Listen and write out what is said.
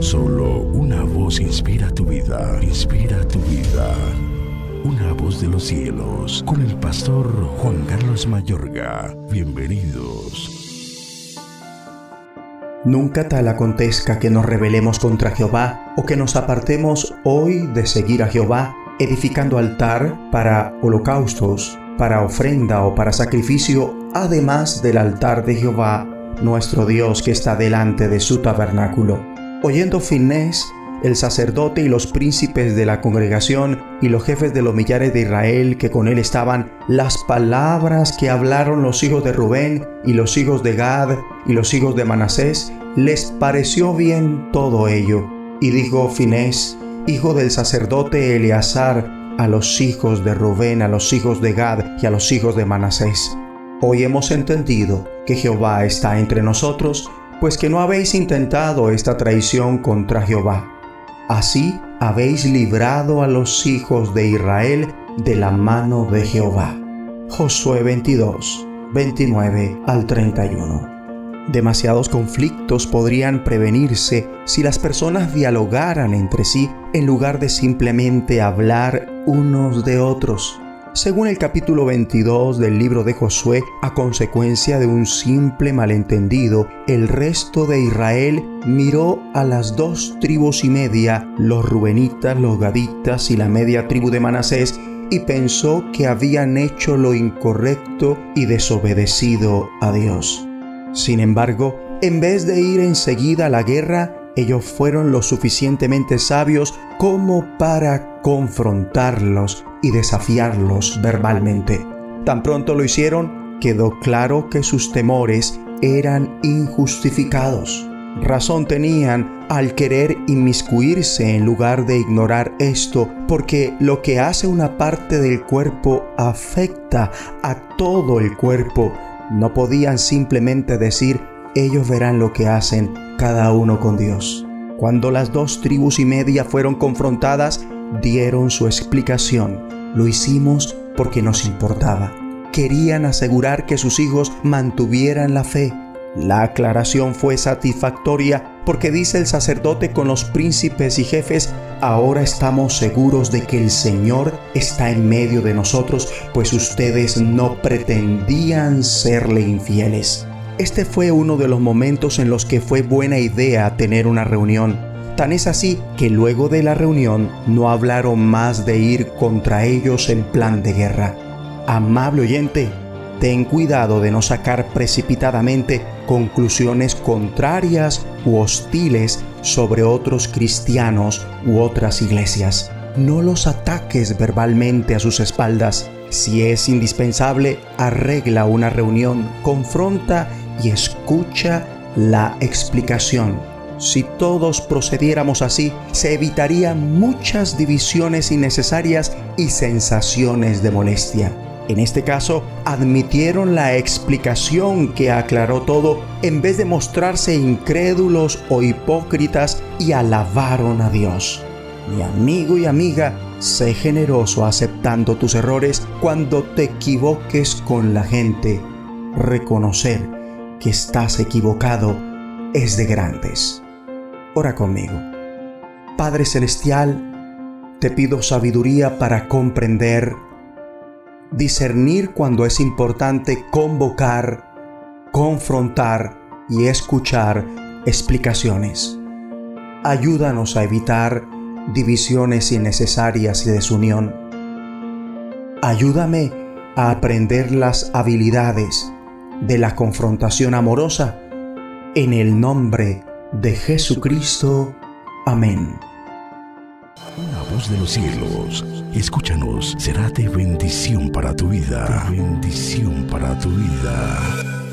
Solo una voz inspira tu vida, inspira tu vida. Una voz de los cielos, con el pastor Juan Carlos Mayorga. Bienvenidos. Nunca tal acontezca que nos rebelemos contra Jehová o que nos apartemos hoy de seguir a Jehová, edificando altar para holocaustos, para ofrenda o para sacrificio, además del altar de Jehová, nuestro Dios que está delante de su tabernáculo. Oyendo Finés, el sacerdote y los príncipes de la congregación y los jefes de los millares de Israel que con él estaban, las palabras que hablaron los hijos de Rubén y los hijos de Gad y los hijos de Manasés, les pareció bien todo ello. Y dijo Finés, hijo del sacerdote Eleazar, a los hijos de Rubén, a los hijos de Gad y a los hijos de Manasés. Hoy hemos entendido que Jehová está entre nosotros, pues que no habéis intentado esta traición contra Jehová. Así habéis librado a los hijos de Israel de la mano de Jehová. Josué 22, 29 al 31. Demasiados conflictos podrían prevenirse si las personas dialogaran entre sí en lugar de simplemente hablar unos de otros. Según el capítulo 22 del libro de Josué, a consecuencia de un simple malentendido, el resto de Israel miró a las dos tribus y media, los rubenitas, los gaditas y la media tribu de Manasés, y pensó que habían hecho lo incorrecto y desobedecido a Dios. Sin embargo, en vez de ir enseguida a la guerra, ellos fueron lo suficientemente sabios como para confrontarlos y desafiarlos verbalmente. Tan pronto lo hicieron, quedó claro que sus temores eran injustificados. Razón tenían al querer inmiscuirse en lugar de ignorar esto, porque lo que hace una parte del cuerpo afecta a todo el cuerpo no podían simplemente decir, ellos verán lo que hacen cada uno con Dios. Cuando las dos tribus y media fueron confrontadas, dieron su explicación. Lo hicimos porque nos importaba. Querían asegurar que sus hijos mantuvieran la fe. La aclaración fue satisfactoria porque dice el sacerdote con los príncipes y jefes, ahora estamos seguros de que el Señor está en medio de nosotros, pues ustedes no pretendían serle infieles. Este fue uno de los momentos en los que fue buena idea tener una reunión. Tan es así que luego de la reunión no hablaron más de ir contra ellos en plan de guerra. Amable oyente, ten cuidado de no sacar precipitadamente conclusiones contrarias u hostiles sobre otros cristianos u otras iglesias. No los ataques verbalmente a sus espaldas. Si es indispensable, arregla una reunión, confronta y escucha la explicación. Si todos procediéramos así, se evitarían muchas divisiones innecesarias y sensaciones de molestia. En este caso, admitieron la explicación que aclaró todo en vez de mostrarse incrédulos o hipócritas y alabaron a Dios. Mi amigo y amiga, sé generoso aceptando tus errores cuando te equivoques con la gente. Reconocer que estás equivocado es de grandes. Ora conmigo. Padre Celestial, te pido sabiduría para comprender discernir cuando es importante convocar, confrontar y escuchar explicaciones. Ayúdanos a evitar divisiones innecesarias y desunión. Ayúdame a aprender las habilidades de la confrontación amorosa en el nombre de Jesucristo. Amén. Una voz de los cielos, escúchanos, será de bendición para tu vida. bendición para tu vida.